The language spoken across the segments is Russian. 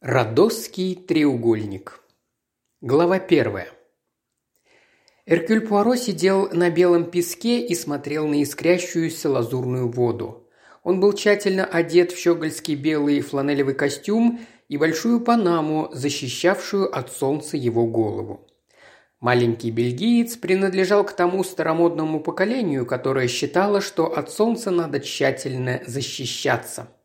Родосский треугольник. Глава первая. Эркюль Пуаро сидел на белом песке и смотрел на искрящуюся лазурную воду. Он был тщательно одет в щегольский белый фланелевый костюм и большую панаму, защищавшую от солнца его голову. Маленький бельгиец принадлежал к тому старомодному поколению, которое считало, что от солнца надо тщательно защищаться –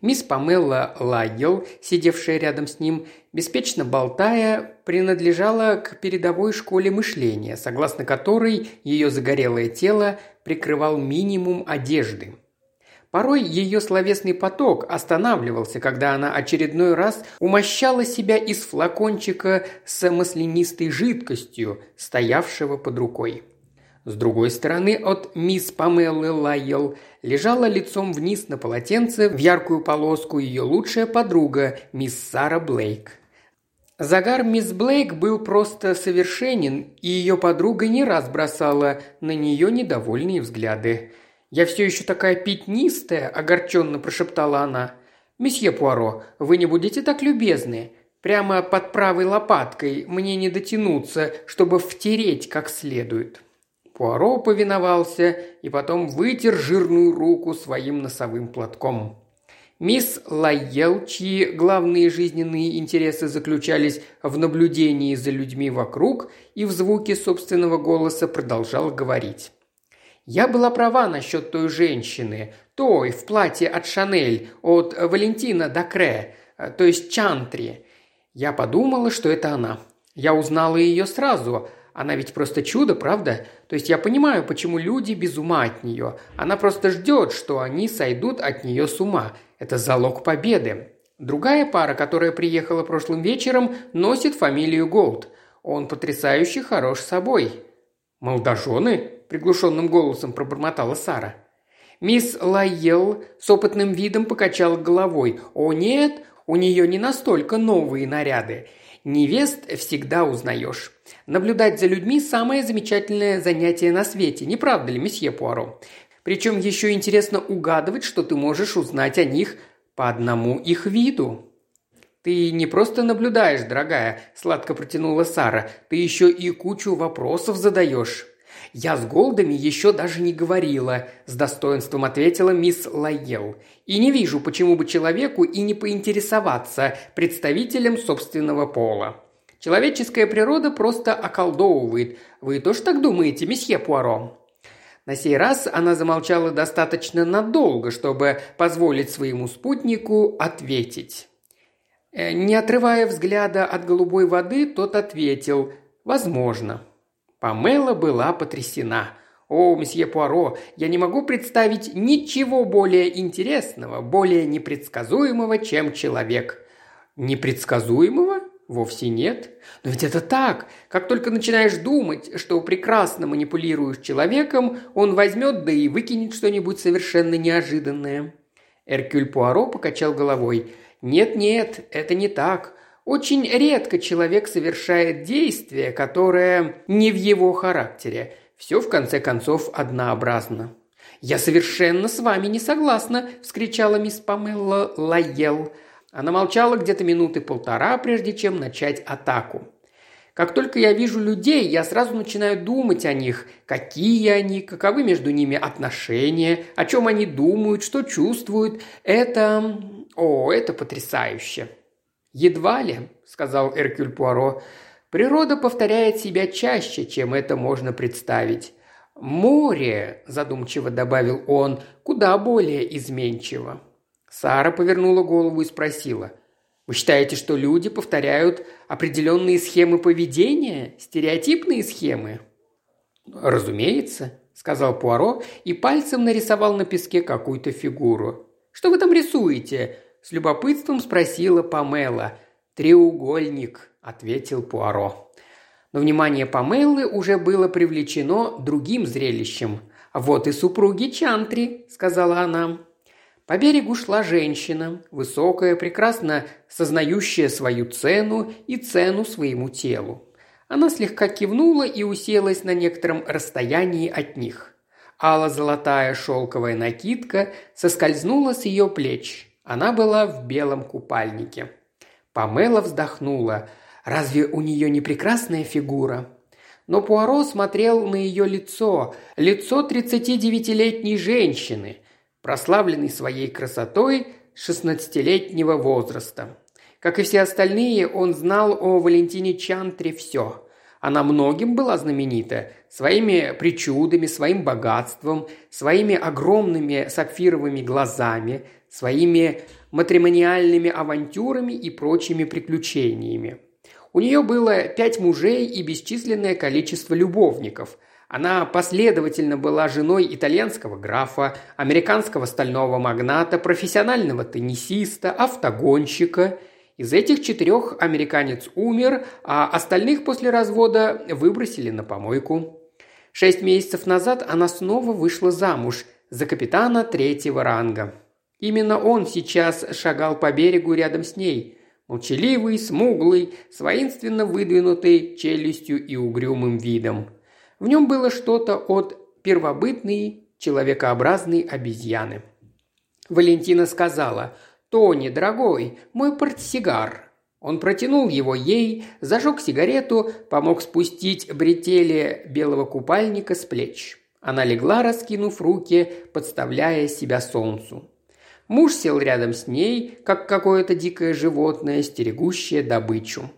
Мисс Памелла Лагел, сидевшая рядом с ним, беспечно болтая, принадлежала к передовой школе мышления, согласно которой ее загорелое тело прикрывал минимум одежды. Порой ее словесный поток останавливался, когда она очередной раз умощала себя из флакончика с маслянистой жидкостью, стоявшего под рукой. С другой стороны от мисс Памеллы Лайел лежала лицом вниз на полотенце в яркую полоску ее лучшая подруга, мисс Сара Блейк. Загар мисс Блейк был просто совершенен, и ее подруга не раз бросала на нее недовольные взгляды. «Я все еще такая пятнистая», – огорченно прошептала она. «Месье Пуаро, вы не будете так любезны. Прямо под правой лопаткой мне не дотянуться, чтобы втереть как следует». Пуаро повиновался и потом вытер жирную руку своим носовым платком. Мисс Лайел, чьи главные жизненные интересы заключались в наблюдении за людьми вокруг и в звуке собственного голоса, продолжал говорить. «Я была права насчет той женщины, той в платье от Шанель, от Валентина Дакре, то есть Чантри. Я подумала, что это она. Я узнала ее сразу, она ведь просто чудо, правда? То есть я понимаю, почему люди без ума от нее. Она просто ждет, что они сойдут от нее с ума. Это залог победы. Другая пара, которая приехала прошлым вечером, носит фамилию Голд. Он потрясающе хорош собой». «Молодожены?» – приглушенным голосом пробормотала Сара. Мисс Лайел с опытным видом покачала головой. «О нет, у нее не настолько новые наряды. Невест всегда узнаешь. Наблюдать за людьми – самое замечательное занятие на свете, не правда ли, месье Пуаро? Причем еще интересно угадывать, что ты можешь узнать о них по одному их виду. «Ты не просто наблюдаешь, дорогая», – сладко протянула Сара, – «ты еще и кучу вопросов задаешь». «Я с Голдами еще даже не говорила», – с достоинством ответила мисс Лайел. «И не вижу, почему бы человеку и не поинтересоваться представителем собственного пола. Человеческая природа просто околдовывает. Вы тоже так думаете, месье Пуаро?» На сей раз она замолчала достаточно надолго, чтобы позволить своему спутнику ответить. Э, не отрывая взгляда от голубой воды, тот ответил «Возможно». Памела была потрясена. «О, месье Пуаро, я не могу представить ничего более интересного, более непредсказуемого, чем человек». «Непредсказуемого?» Вовсе нет. Но ведь это так. Как только начинаешь думать, что прекрасно манипулируешь человеком, он возьмет да и выкинет что-нибудь совершенно неожиданное. Эркюль Пуаро покачал головой. «Нет-нет, это не так. Очень редко человек совершает действие, которое не в его характере. Все, в конце концов, однообразно. «Я совершенно с вами не согласна!» – вскричала мисс Памелла Лайел. Она молчала где-то минуты полтора, прежде чем начать атаку. Как только я вижу людей, я сразу начинаю думать о них, какие они, каковы между ними отношения, о чем они думают, что чувствуют. Это... О, это потрясающе. «Едва ли», – сказал Эркюль Пуаро. «Природа повторяет себя чаще, чем это можно представить. Море», – задумчиво добавил он, – «куда более изменчиво». Сара повернула голову и спросила. «Вы считаете, что люди повторяют определенные схемы поведения, стереотипные схемы?» «Разумеется», – сказал Пуаро и пальцем нарисовал на песке какую-то фигуру. «Что вы там рисуете?» С любопытством спросила Памела. «Треугольник», – ответил Пуаро. Но внимание Памелы уже было привлечено другим зрелищем. «Вот и супруги Чантри», – сказала она. По берегу шла женщина, высокая, прекрасно сознающая свою цену и цену своему телу. Она слегка кивнула и уселась на некотором расстоянии от них. Алла-золотая шелковая накидка соскользнула с ее плеч. Она была в белом купальнике. Памела вздохнула. «Разве у нее не прекрасная фигура?» Но Пуаро смотрел на ее лицо, лицо 39-летней женщины, прославленной своей красотой 16-летнего возраста. Как и все остальные, он знал о Валентине Чантре все. Она многим была знаменита, своими причудами, своим богатством, своими огромными сапфировыми глазами, своими матримониальными авантюрами и прочими приключениями. У нее было пять мужей и бесчисленное количество любовников. Она последовательно была женой итальянского графа, американского стального магната, профессионального теннисиста, автогонщика. Из этих четырех американец умер, а остальных после развода выбросили на помойку. Шесть месяцев назад она снова вышла замуж за капитана третьего ранга. Именно он сейчас шагал по берегу рядом с ней. Молчаливый, смуглый, с воинственно выдвинутой челюстью и угрюмым видом. В нем было что-то от первобытной человекообразной обезьяны. Валентина сказала «Тони, дорогой, мой портсигар». Он протянул его ей, зажег сигарету, помог спустить бретели белого купальника с плеч. Она легла, раскинув руки, подставляя себя солнцу. Муж сел рядом с ней, как какое-то дикое животное, стерегущее добычу.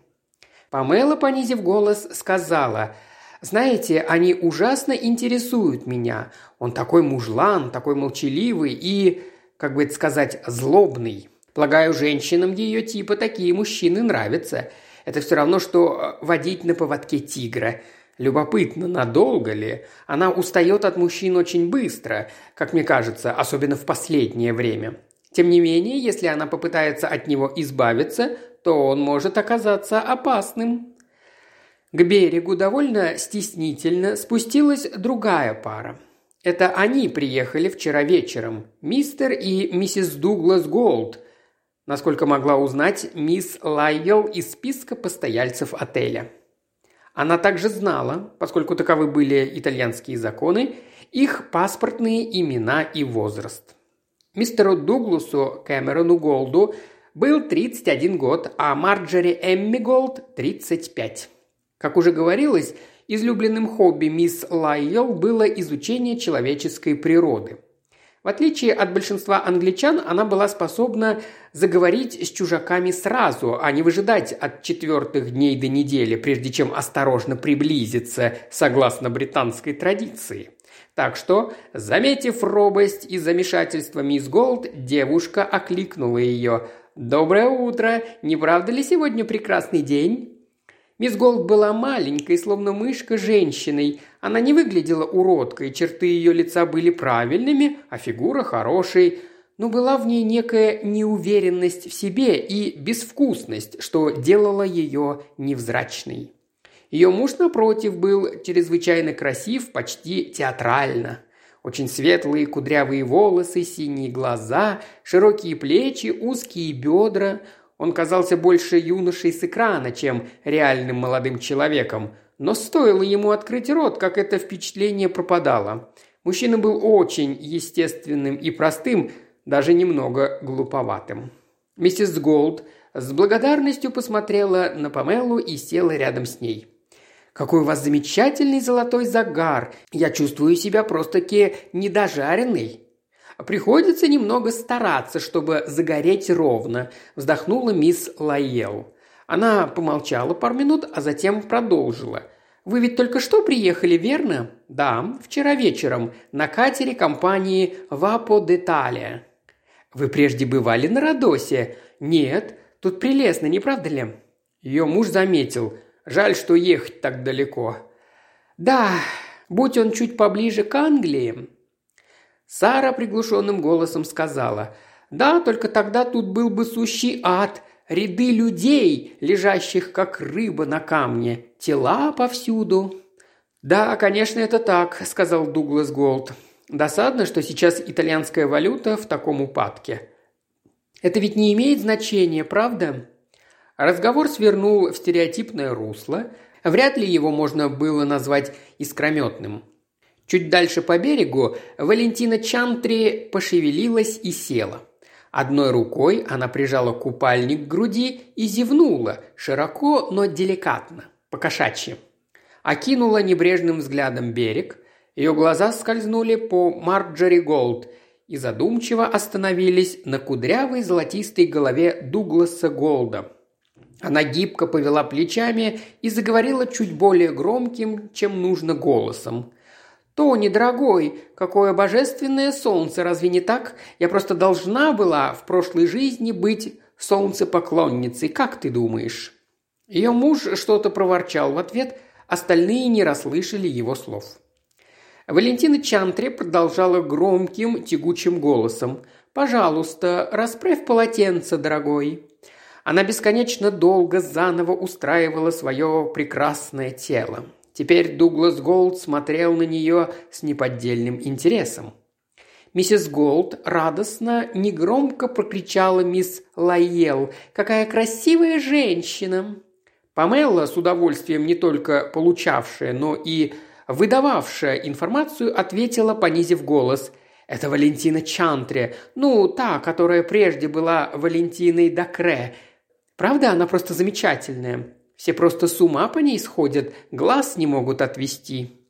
Памела, понизив голос, сказала «Знаете, они ужасно интересуют меня. Он такой мужлан, такой молчаливый и, как бы это сказать, злобный. Полагаю, женщинам ее типа такие мужчины нравятся. Это все равно, что э, водить на поводке тигра. Любопытно, надолго ли? Она устает от мужчин очень быстро, как мне кажется, особенно в последнее время. Тем не менее, если она попытается от него избавиться, то он может оказаться опасным. К берегу довольно стеснительно спустилась другая пара. Это они приехали вчера вечером, мистер и миссис Дуглас Голд – насколько могла узнать мисс Лайел из списка постояльцев отеля. Она также знала, поскольку таковы были итальянские законы, их паспортные имена и возраст. Мистеру Дугласу Кэмерону Голду был 31 год, а Марджери Эмми Голд – 35. Как уже говорилось, излюбленным хобби мисс Лайел было изучение человеческой природы – в отличие от большинства англичан, она была способна заговорить с чужаками сразу, а не выжидать от четвертых дней до недели, прежде чем осторожно приблизиться, согласно британской традиции. Так что, заметив робость и замешательство мисс Голд, девушка окликнула ее. «Доброе утро! Не правда ли сегодня прекрасный день?» Мисс Голд была маленькой, словно мышка, женщиной. Она не выглядела уродкой, черты ее лица были правильными, а фигура хорошей. Но была в ней некая неуверенность в себе и безвкусность, что делало ее невзрачной. Ее муж, напротив, был чрезвычайно красив, почти театрально. Очень светлые кудрявые волосы, синие глаза, широкие плечи, узкие бедра – он казался больше юношей с экрана, чем реальным молодым человеком, но стоило ему открыть рот, как это впечатление пропадало. Мужчина был очень естественным и простым, даже немного глуповатым. Миссис Голд с благодарностью посмотрела на Памелу и села рядом с ней. «Какой у вас замечательный золотой загар! Я чувствую себя просто-таки недожаренный!» Приходится немного стараться, чтобы загореть ровно», – вздохнула мисс Лайел. Она помолчала пару минут, а затем продолжила. «Вы ведь только что приехали, верно?» «Да, вчера вечером, на катере компании «Вапо Деталия». «Вы прежде бывали на Родосе?» «Нет, тут прелестно, не правда ли?» Ее муж заметил. «Жаль, что ехать так далеко». «Да, будь он чуть поближе к Англии, Сара приглушенным голосом сказала, «Да, только тогда тут был бы сущий ад, ряды людей, лежащих как рыба на камне, тела повсюду». «Да, конечно, это так», – сказал Дуглас Голд. «Досадно, что сейчас итальянская валюта в таком упадке». «Это ведь не имеет значения, правда?» Разговор свернул в стереотипное русло. Вряд ли его можно было назвать искрометным. Чуть дальше по берегу Валентина Чантри пошевелилась и села. Одной рукой она прижала купальник к груди и зевнула, широко, но деликатно, по-кошачьи. Окинула небрежным взглядом берег. Ее глаза скользнули по Марджори Голд и задумчиво остановились на кудрявой золотистой голове Дугласа Голда. Она гибко повела плечами и заговорила чуть более громким, чем нужно голосом. «Тони, дорогой, какое божественное солнце, разве не так? Я просто должна была в прошлой жизни быть солнцепоклонницей, как ты думаешь?» Ее муж что-то проворчал в ответ, остальные не расслышали его слов. Валентина Чантре продолжала громким, тягучим голосом. «Пожалуйста, расправь полотенце, дорогой». Она бесконечно долго заново устраивала свое прекрасное тело. Теперь Дуглас Голд смотрел на нее с неподдельным интересом. Миссис Голд радостно, негромко прокричала мисс Лайел. «Какая красивая женщина!» Памелла, с удовольствием не только получавшая, но и выдававшая информацию, ответила, понизив голос. «Это Валентина Чантре, ну, та, которая прежде была Валентиной Дакре. Правда, она просто замечательная. Все просто с ума по ней сходят, глаз не могут отвести».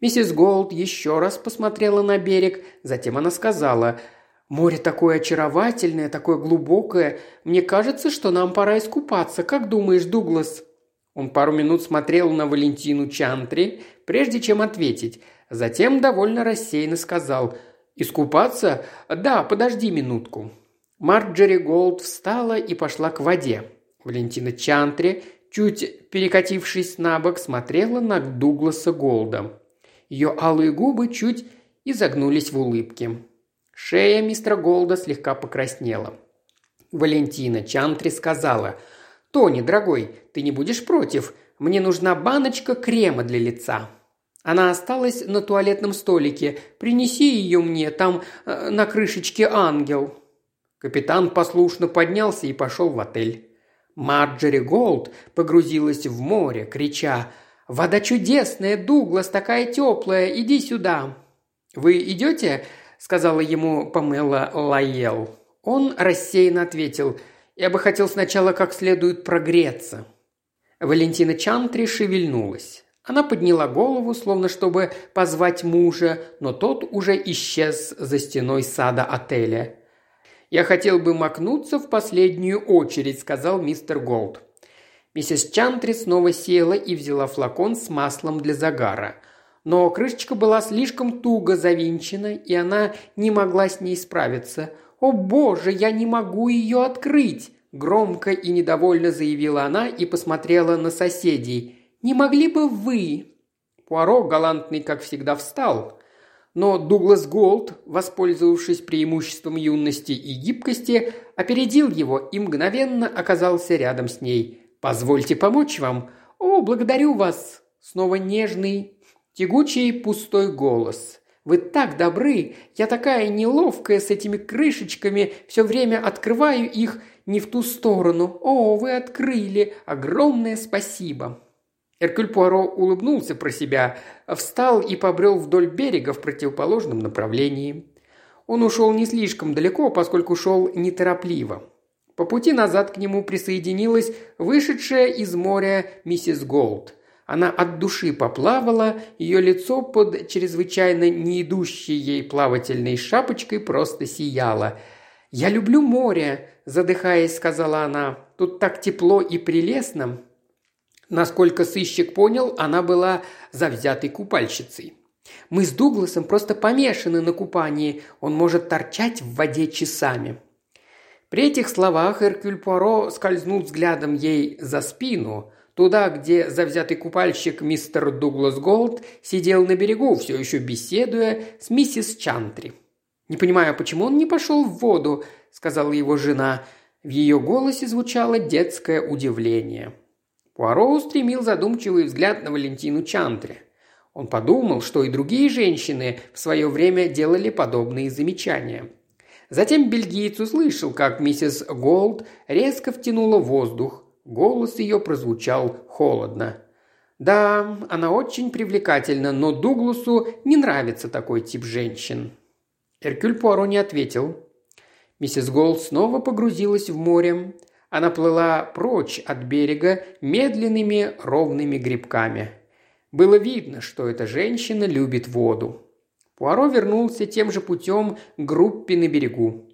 Миссис Голд еще раз посмотрела на берег, затем она сказала «Море такое очаровательное, такое глубокое. Мне кажется, что нам пора искупаться. Как думаешь, Дуглас?» Он пару минут смотрел на Валентину Чантри, прежде чем ответить. Затем довольно рассеянно сказал «Искупаться? Да, подожди минутку». Марджери Голд встала и пошла к воде. Валентина Чантри чуть перекатившись на бок, смотрела на Дугласа Голда. Ее алые губы чуть изогнулись в улыбке. Шея мистера Голда слегка покраснела. Валентина Чантри сказала, «Тони, дорогой, ты не будешь против? Мне нужна баночка крема для лица». Она осталась на туалетном столике. Принеси ее мне, там э, на крышечке ангел». Капитан послушно поднялся и пошел в отель. Марджери Голд погрузилась в море, крича «Вода чудесная, Дуглас, такая теплая, иди сюда!» «Вы идете?» – сказала ему Памела Лайел. Он рассеянно ответил «Я бы хотел сначала как следует прогреться». Валентина Чантри шевельнулась. Она подняла голову, словно чтобы позвать мужа, но тот уже исчез за стеной сада отеля. «Я хотел бы макнуться в последнюю очередь», – сказал мистер Голд. Миссис Чантри снова села и взяла флакон с маслом для загара. Но крышечка была слишком туго завинчена, и она не могла с ней справиться. «О боже, я не могу ее открыть!» – громко и недовольно заявила она и посмотрела на соседей. «Не могли бы вы?» Пуаро, галантный, как всегда, встал. Но Дуглас Голд, воспользовавшись преимуществом юности и гибкости, опередил его и мгновенно оказался рядом с ней. «Позвольте помочь вам». «О, благодарю вас!» Снова нежный, тягучий пустой голос. «Вы так добры! Я такая неловкая с этими крышечками, все время открываю их не в ту сторону. О, вы открыли! Огромное спасибо!» Эркюль Пуаро улыбнулся про себя, встал и побрел вдоль берега в противоположном направлении. Он ушел не слишком далеко, поскольку шел неторопливо. По пути назад к нему присоединилась вышедшая из моря миссис Голд. Она от души поплавала, ее лицо под чрезвычайно не идущей ей плавательной шапочкой просто сияло. «Я люблю море», – задыхаясь, сказала она. «Тут так тепло и прелестно. Насколько сыщик понял, она была завзятой купальщицей. Мы с Дугласом просто помешаны на купании, он может торчать в воде часами. При этих словах Эркюль Пуаро скользнул взглядом ей за спину, туда, где завзятый купальщик мистер Дуглас Голд сидел на берегу, все еще беседуя с миссис Чантри. «Не понимаю, почему он не пошел в воду», – сказала его жена. В ее голосе звучало детское удивление. Пуаро устремил задумчивый взгляд на Валентину Чантре. Он подумал, что и другие женщины в свое время делали подобные замечания. Затем бельгиец услышал, как миссис Голд резко втянула воздух. Голос ее прозвучал холодно. «Да, она очень привлекательна, но Дугласу не нравится такой тип женщин». Эркюль Пуаро не ответил. Миссис Голд снова погрузилась в море. Она плыла прочь от берега медленными ровными гребками. Было видно, что эта женщина любит воду. Пуаро вернулся тем же путем к группе на берегу.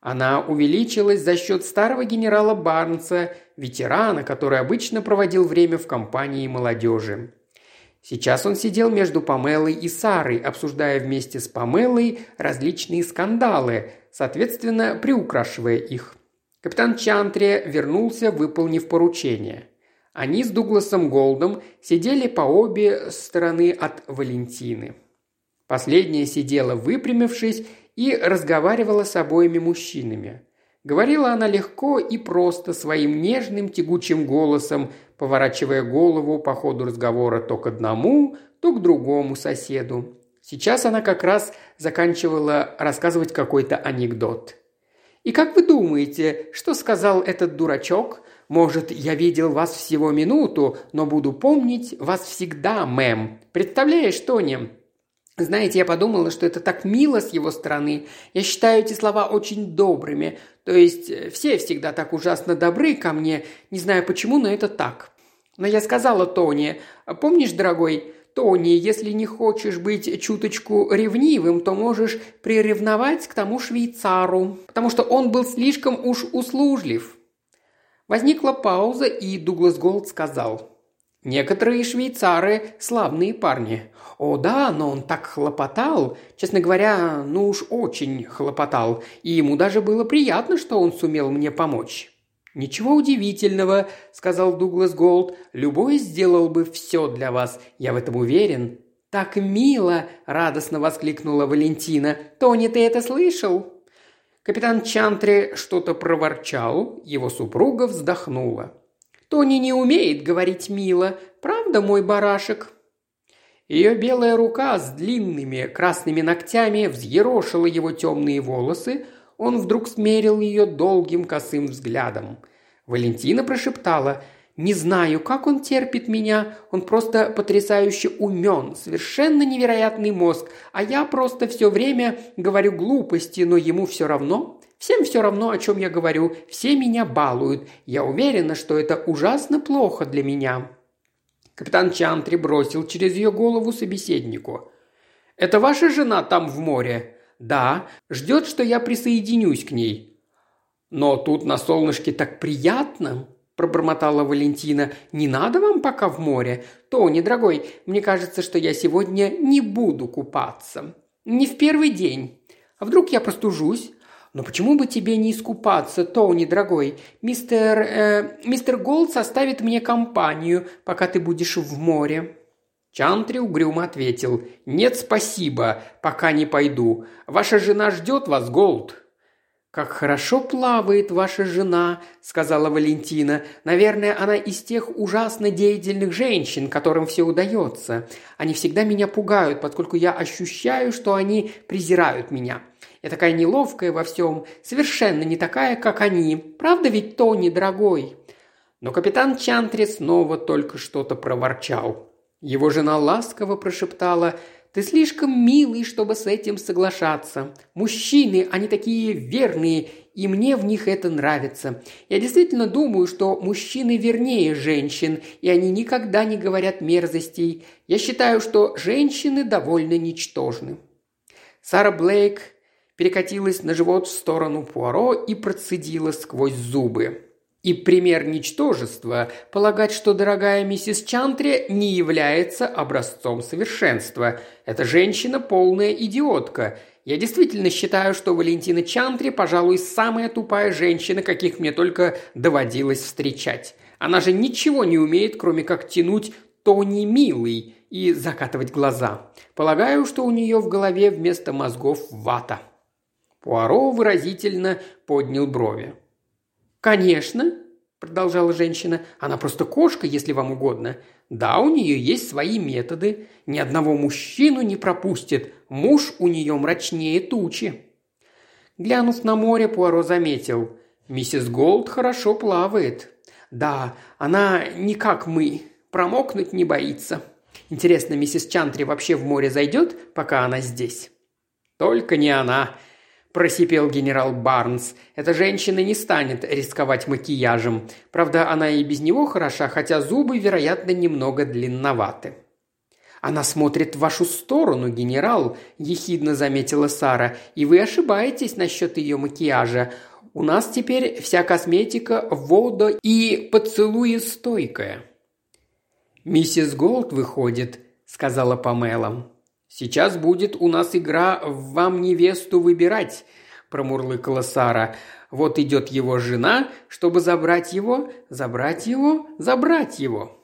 Она увеличилась за счет старого генерала Барнса, ветерана, который обычно проводил время в компании молодежи. Сейчас он сидел между Памелой и Сарой, обсуждая вместе с Памелой различные скандалы, соответственно, приукрашивая их. Капитан Чантри вернулся, выполнив поручение. Они с Дугласом Голдом сидели по обе стороны от Валентины. Последняя сидела выпрямившись и разговаривала с обоими мужчинами. Говорила она легко и просто, своим нежным тягучим голосом, поворачивая голову по ходу разговора то к одному, то к другому соседу. Сейчас она как раз заканчивала рассказывать какой-то анекдот. «И как вы думаете, что сказал этот дурачок? Может, я видел вас всего минуту, но буду помнить вас всегда, мэм. Представляешь, Тони?» Знаете, я подумала, что это так мило с его стороны. Я считаю эти слова очень добрыми. То есть э, все всегда так ужасно добры ко мне. Не знаю почему, но это так. Но я сказала Тони, помнишь, дорогой, Тони, если не хочешь быть чуточку ревнивым, то можешь приревновать к тому швейцару, потому что он был слишком уж услужлив. Возникла пауза, и Дуглас Голд сказал. «Некоторые швейцары – славные парни. О да, но он так хлопотал. Честно говоря, ну уж очень хлопотал. И ему даже было приятно, что он сумел мне помочь. «Ничего удивительного», – сказал Дуглас Голд. «Любой сделал бы все для вас, я в этом уверен». «Так мило!» – радостно воскликнула Валентина. «Тони, ты это слышал?» Капитан Чантри что-то проворчал, его супруга вздохнула. «Тони не умеет говорить мило, правда, мой барашек?» Ее белая рука с длинными красными ногтями взъерошила его темные волосы, он вдруг смерил ее долгим косым взглядом. Валентина прошептала «Не знаю, как он терпит меня, он просто потрясающе умен, совершенно невероятный мозг, а я просто все время говорю глупости, но ему все равно. Всем все равно, о чем я говорю, все меня балуют. Я уверена, что это ужасно плохо для меня». Капитан Чантри бросил через ее голову собеседнику. «Это ваша жена там в море?» «Да. Ждет, что я присоединюсь к ней». «Но тут на солнышке так приятно», – пробормотала Валентина. «Не надо вам пока в море? Тони, дорогой, мне кажется, что я сегодня не буду купаться. Не в первый день. А вдруг я простужусь? «Но почему бы тебе не искупаться, Тони, дорогой? Мистер... Э, мистер Голд составит мне компанию, пока ты будешь в море». Чантри угрюмо ответил. «Нет, спасибо, пока не пойду. Ваша жена ждет вас, Голд». «Как хорошо плавает ваша жена», – сказала Валентина. «Наверное, она из тех ужасно деятельных женщин, которым все удается. Они всегда меня пугают, поскольку я ощущаю, что они презирают меня. Я такая неловкая во всем, совершенно не такая, как они. Правда ведь, Тони, дорогой?» Но капитан Чантри снова только что-то проворчал. Его жена ласково прошептала «Ты слишком милый, чтобы с этим соглашаться. Мужчины, они такие верные, и мне в них это нравится. Я действительно думаю, что мужчины вернее женщин, и они никогда не говорят мерзостей. Я считаю, что женщины довольно ничтожны». Сара Блейк перекатилась на живот в сторону Пуаро и процедила сквозь зубы. И пример ничтожества – полагать, что дорогая миссис Чантри не является образцом совершенства. Эта женщина полная идиотка. Я действительно считаю, что Валентина Чантри, пожалуй, самая тупая женщина, каких мне только доводилось встречать. Она же ничего не умеет, кроме как тянуть Тони милый и закатывать глаза. Полагаю, что у нее в голове вместо мозгов вата. Пуаро выразительно поднял брови. «Конечно», – продолжала женщина, – «она просто кошка, если вам угодно. Да, у нее есть свои методы. Ни одного мужчину не пропустит. Муж у нее мрачнее тучи». Глянув на море, Пуаро заметил. «Миссис Голд хорошо плавает. Да, она не как мы, промокнуть не боится. Интересно, миссис Чантри вообще в море зайдет, пока она здесь?» «Только не она», просипел генерал Барнс. «Эта женщина не станет рисковать макияжем. Правда, она и без него хороша, хотя зубы, вероятно, немного длинноваты». «Она смотрит в вашу сторону, генерал», – ехидно заметила Сара. «И вы ошибаетесь насчет ее макияжа. У нас теперь вся косметика водо- и поцелуестойкая». «Миссис Голд выходит», – сказала Памела. «Сейчас будет у нас игра «Вам невесту выбирать», – промурлыкала Сара. «Вот идет его жена, чтобы забрать его, забрать его, забрать его».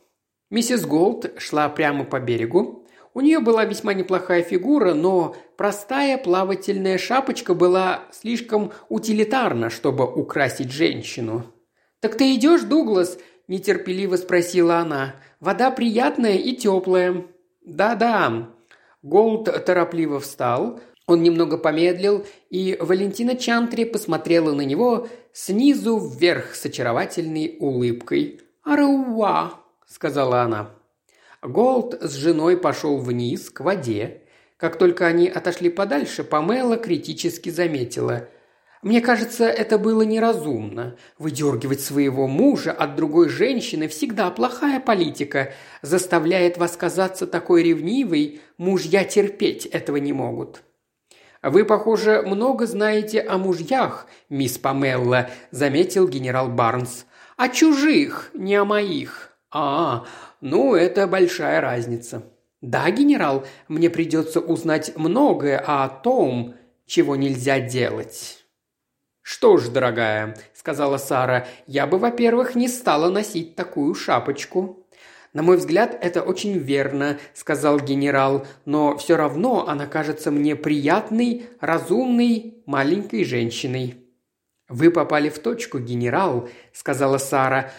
Миссис Голд шла прямо по берегу. У нее была весьма неплохая фигура, но простая плавательная шапочка была слишком утилитарна, чтобы украсить женщину. «Так ты идешь, Дуглас?» – нетерпеливо спросила она. «Вода приятная и теплая». «Да-да», Голд торопливо встал, он немного помедлил, и Валентина Чантри посмотрела на него снизу вверх с очаровательной улыбкой. «Арауа», — сказала она. Голд с женой пошел вниз, к воде. Как только они отошли подальше, Памела критически заметила – мне кажется, это было неразумно. Выдергивать своего мужа от другой женщины всегда плохая политика. Заставляет вас казаться такой ревнивой, мужья терпеть этого не могут. «Вы, похоже, много знаете о мужьях, мисс Памелла», – заметил генерал Барнс. «О чужих, не о моих». «А, ну, это большая разница». «Да, генерал, мне придется узнать многое о том, чего нельзя делать». «Что ж, дорогая», – сказала Сара, – «я бы, во-первых, не стала носить такую шапочку». «На мой взгляд, это очень верно», – сказал генерал, «но все равно она кажется мне приятной, разумной, маленькой женщиной». «Вы попали в точку, генерал», – сказала Сара.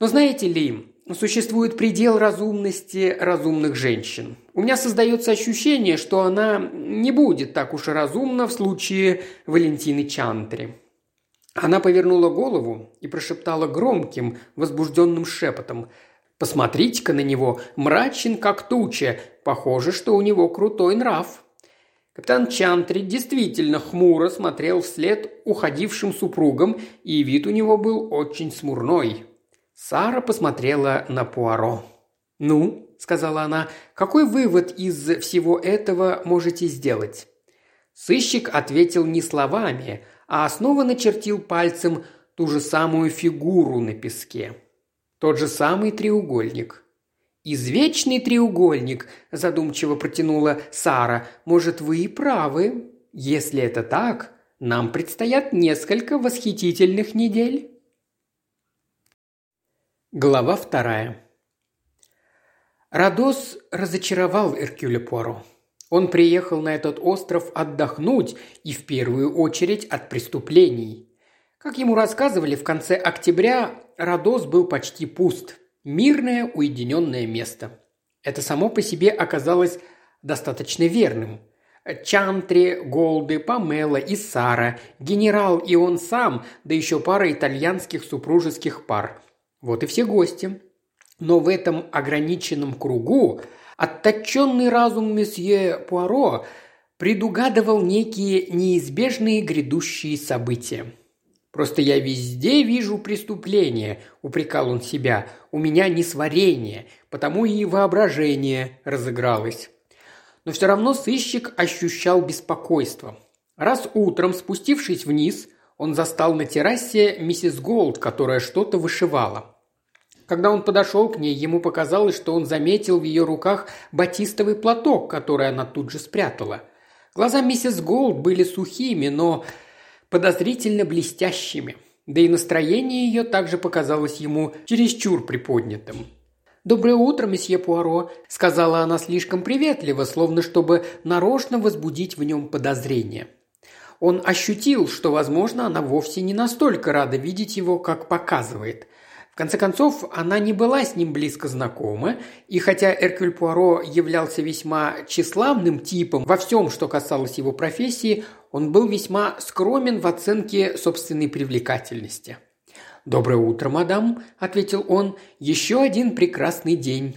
«Но знаете ли, существует предел разумности разумных женщин. У меня создается ощущение, что она не будет так уж и разумна в случае Валентины Чантри. Она повернула голову и прошептала громким, возбужденным шепотом. «Посмотрите-ка на него, мрачен, как туча. Похоже, что у него крутой нрав». Капитан Чантри действительно хмуро смотрел вслед уходившим супругам, и вид у него был очень смурной. Сара посмотрела на Пуаро. «Ну», — сказала она, — «какой вывод из всего этого можете сделать?» Сыщик ответил не словами, а снова начертил пальцем ту же самую фигуру на песке. Тот же самый треугольник. «Извечный треугольник», – задумчиво протянула Сара. «Может, вы и правы. Если это так, нам предстоят несколько восхитительных недель». Глава вторая. Радос разочаровал Эркюля Пуаро. Он приехал на этот остров отдохнуть и в первую очередь от преступлений. Как ему рассказывали, в конце октября Родос был почти пуст. Мирное, уединенное место. Это само по себе оказалось достаточно верным. Чантри, Голды, Памела и Сара, генерал и он сам, да еще пара итальянских супружеских пар. Вот и все гости. Но в этом ограниченном кругу Отточенный разум месье Пуаро предугадывал некие неизбежные грядущие события. «Просто я везде вижу преступление», – упрекал он себя. «У меня несварение, потому и воображение разыгралось». Но все равно сыщик ощущал беспокойство. Раз утром, спустившись вниз, он застал на террасе миссис Голд, которая что-то вышивала. Когда он подошел к ней, ему показалось, что он заметил в ее руках батистовый платок, который она тут же спрятала. Глаза миссис Голд были сухими, но подозрительно блестящими. Да и настроение ее также показалось ему чересчур приподнятым. «Доброе утро, месье Пуаро», – сказала она слишком приветливо, словно чтобы нарочно возбудить в нем подозрение. Он ощутил, что, возможно, она вовсе не настолько рада видеть его, как показывает конце концов, она не была с ним близко знакома, и хотя Эркюль Пуаро являлся весьма тщеславным типом во всем, что касалось его профессии, он был весьма скромен в оценке собственной привлекательности. «Доброе утро, мадам», – ответил он. «Еще один прекрасный день».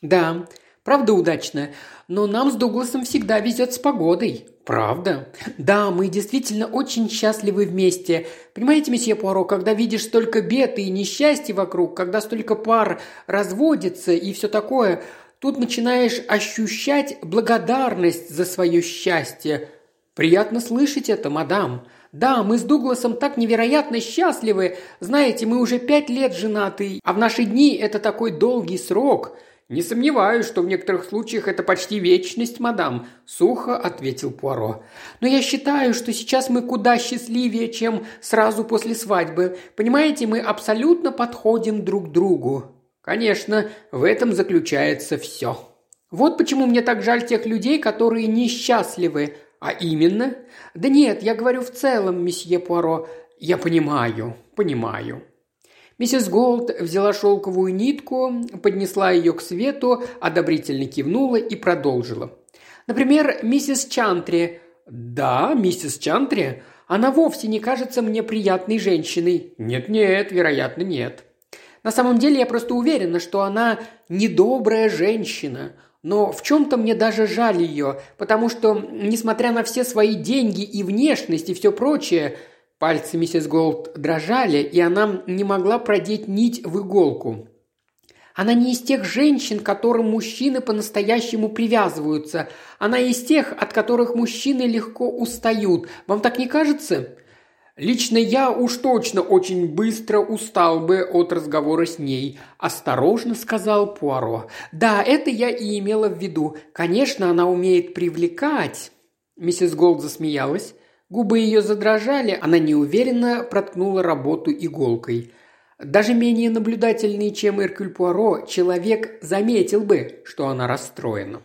«Да, Правда удачно? Но нам с Дугласом всегда везет с погодой. Правда? Да, мы действительно очень счастливы вместе. Понимаете, месье Пуаро, когда видишь столько бед и несчастья вокруг, когда столько пар разводится и все такое, тут начинаешь ощущать благодарность за свое счастье. Приятно слышать это, мадам. Да, мы с Дугласом так невероятно счастливы. Знаете, мы уже пять лет женаты, а в наши дни это такой долгий срок. «Не сомневаюсь, что в некоторых случаях это почти вечность, мадам», – сухо ответил Пуаро. «Но я считаю, что сейчас мы куда счастливее, чем сразу после свадьбы. Понимаете, мы абсолютно подходим друг другу». «Конечно, в этом заключается все». «Вот почему мне так жаль тех людей, которые несчастливы. А именно?» «Да нет, я говорю в целом, месье Пуаро. Я понимаю, понимаю». Миссис Голд взяла шелковую нитку, поднесла ее к свету, одобрительно кивнула и продолжила. «Например, миссис Чантри». «Да, миссис Чантри. Она вовсе не кажется мне приятной женщиной». «Нет-нет, вероятно, нет». «На самом деле я просто уверена, что она недобрая женщина. Но в чем-то мне даже жаль ее, потому что, несмотря на все свои деньги и внешность и все прочее, Пальцы миссис Голд дрожали, и она не могла продеть нить в иголку. Она не из тех женщин, к которым мужчины по-настоящему привязываются. Она из тех, от которых мужчины легко устают. Вам так не кажется? Лично я уж точно очень быстро устал бы от разговора с ней, осторожно сказал Пуаро. Да, это я и имела в виду. Конечно, она умеет привлекать. Миссис Голд засмеялась. Губы ее задрожали, она неуверенно проткнула работу иголкой. Даже менее наблюдательный, чем Эркюль Пуаро, человек заметил бы, что она расстроена.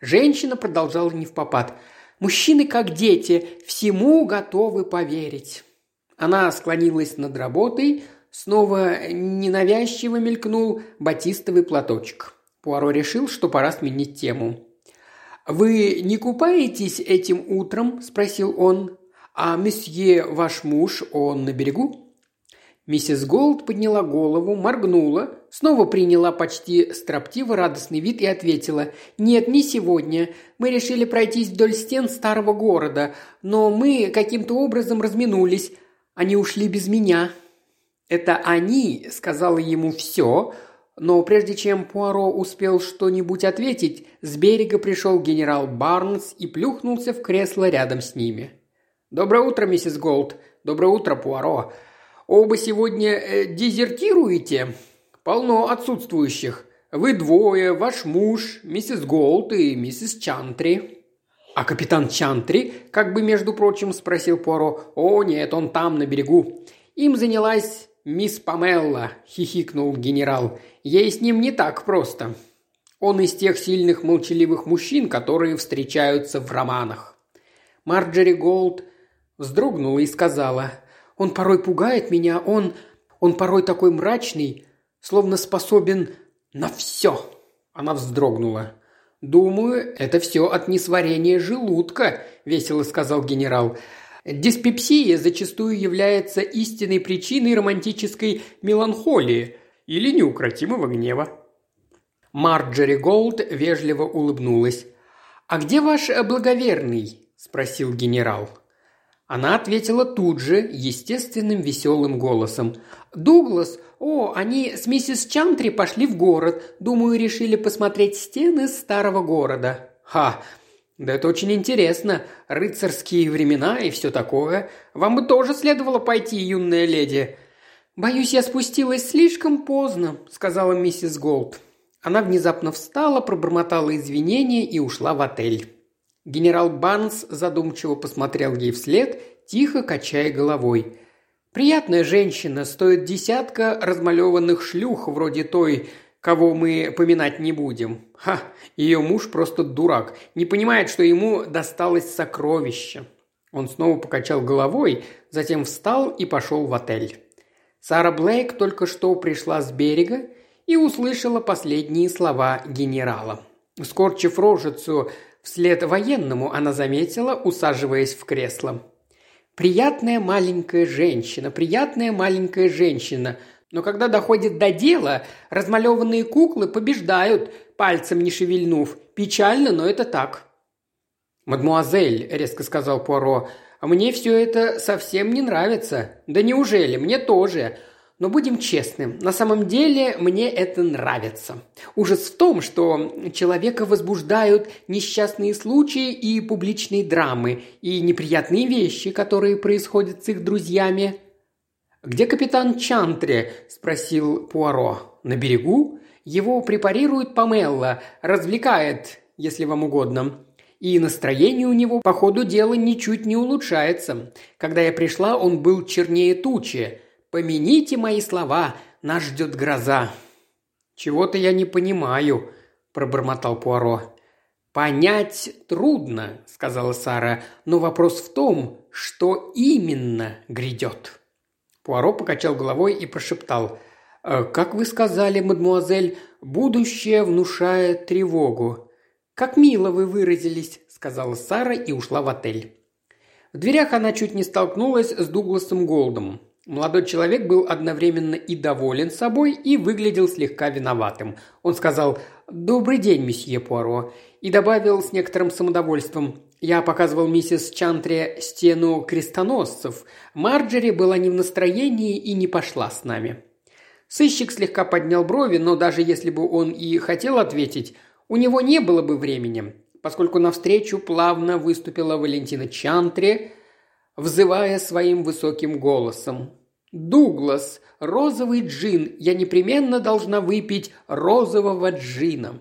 Женщина продолжала не в попад. «Мужчины, как дети, всему готовы поверить». Она склонилась над работой, снова ненавязчиво мелькнул батистовый платочек. Пуаро решил, что пора сменить тему. «Вы не купаетесь этим утром?» – спросил он. «А месье ваш муж, он на берегу?» Миссис Голд подняла голову, моргнула, снова приняла почти строптиво радостный вид и ответила «Нет, не сегодня. Мы решили пройтись вдоль стен старого города, но мы каким-то образом разминулись. Они ушли без меня». Это «они» сказала ему все, но прежде чем Пуаро успел что-нибудь ответить, с берега пришел генерал Барнс и плюхнулся в кресло рядом с ними. «Доброе утро, миссис Голд. Доброе утро, Пуаро. Оба сегодня э, дезертируете? Полно отсутствующих. Вы двое, ваш муж, миссис Голд и миссис Чантри». «А капитан Чантри?» – как бы, между прочим, спросил Пуаро. «О, нет, он там, на берегу. Им занялась мисс Памела», – хихикнул генерал. Ей с ним не так просто. Он из тех сильных молчаливых мужчин, которые встречаются в романах. Марджери Голд вздрогнула и сказала, «Он порой пугает меня, он... он порой такой мрачный, словно способен на все». Она вздрогнула. «Думаю, это все от несварения желудка», – весело сказал генерал. «Диспепсия зачастую является истинной причиной романтической меланхолии – или неукротимого гнева. Марджери Голд вежливо улыбнулась. «А где ваш благоверный?» – спросил генерал. Она ответила тут же, естественным веселым голосом. «Дуглас, о, они с миссис Чантри пошли в город. Думаю, решили посмотреть стены старого города». «Ха, да это очень интересно. Рыцарские времена и все такое. Вам бы тоже следовало пойти, юная леди. «Боюсь, я спустилась слишком поздно», – сказала миссис Голд. Она внезапно встала, пробормотала извинения и ушла в отель. Генерал Банс задумчиво посмотрел ей вслед, тихо качая головой. «Приятная женщина, стоит десятка размалеванных шлюх, вроде той, кого мы поминать не будем. Ха, ее муж просто дурак, не понимает, что ему досталось сокровище». Он снова покачал головой, затем встал и пошел в отель. Сара Блейк только что пришла с берега и услышала последние слова генерала. Скорчив рожицу вслед военному, она заметила, усаживаясь в кресло. «Приятная маленькая женщина, приятная маленькая женщина, Но когда доходит до дела, размалеванные куклы побеждают, пальцем не шевельнув. Печально, но это так. «Мадмуазель», – резко сказал Пуаро, – «мне все это совсем не нравится». «Да неужели? Мне тоже. Но будем честны, на самом деле мне это нравится. Ужас в том, что человека возбуждают несчастные случаи и публичные драмы, и неприятные вещи, которые происходят с их друзьями. «Где капитан Чантре?» – спросил Пуаро. «На берегу? Его препарирует Памелла, развлекает, если вам угодно. И настроение у него по ходу дела ничуть не улучшается. Когда я пришла, он был чернее тучи. Помяните мои слова, нас ждет гроза». «Чего-то я не понимаю», – пробормотал Пуаро. «Понять трудно», – сказала Сара, – «но вопрос в том, что именно грядет». Пуаро покачал головой и прошептал. «Э, «Как вы сказали, мадмуазель, будущее внушает тревогу». «Как мило вы выразились», – сказала Сара и ушла в отель. В дверях она чуть не столкнулась с Дугласом Голдом. Молодой человек был одновременно и доволен собой, и выглядел слегка виноватым. Он сказал «Добрый день, месье Пуаро», и добавил с некоторым самодовольством я показывал миссис Чантре стену крестоносцев. Марджери была не в настроении и не пошла с нами. Сыщик слегка поднял брови, но даже если бы он и хотел ответить, у него не было бы времени, поскольку навстречу плавно выступила Валентина Чантре, взывая своим высоким голосом. «Дуглас, розовый джин, я непременно должна выпить розового джина».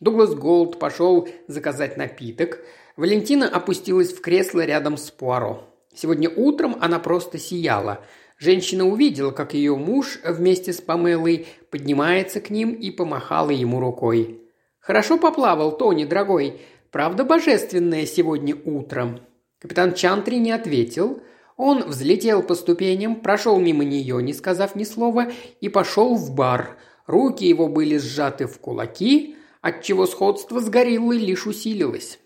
Дуглас Голд пошел заказать напиток – Валентина опустилась в кресло рядом с Пуаро. Сегодня утром она просто сияла. Женщина увидела, как ее муж вместе с Памелой поднимается к ним и помахала ему рукой. «Хорошо поплавал, Тони, дорогой. Правда божественное сегодня утром?» Капитан Чантри не ответил. Он взлетел по ступеням, прошел мимо нее, не сказав ни слова, и пошел в бар. Руки его были сжаты в кулаки, отчего сходство с гориллой лишь усилилось.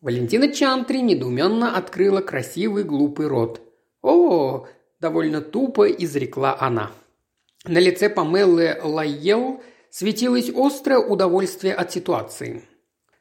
Валентина Чантри недоуменно открыла красивый глупый рот. «О!» – довольно тупо изрекла она. На лице Памеллы Лайел светилось острое удовольствие от ситуации.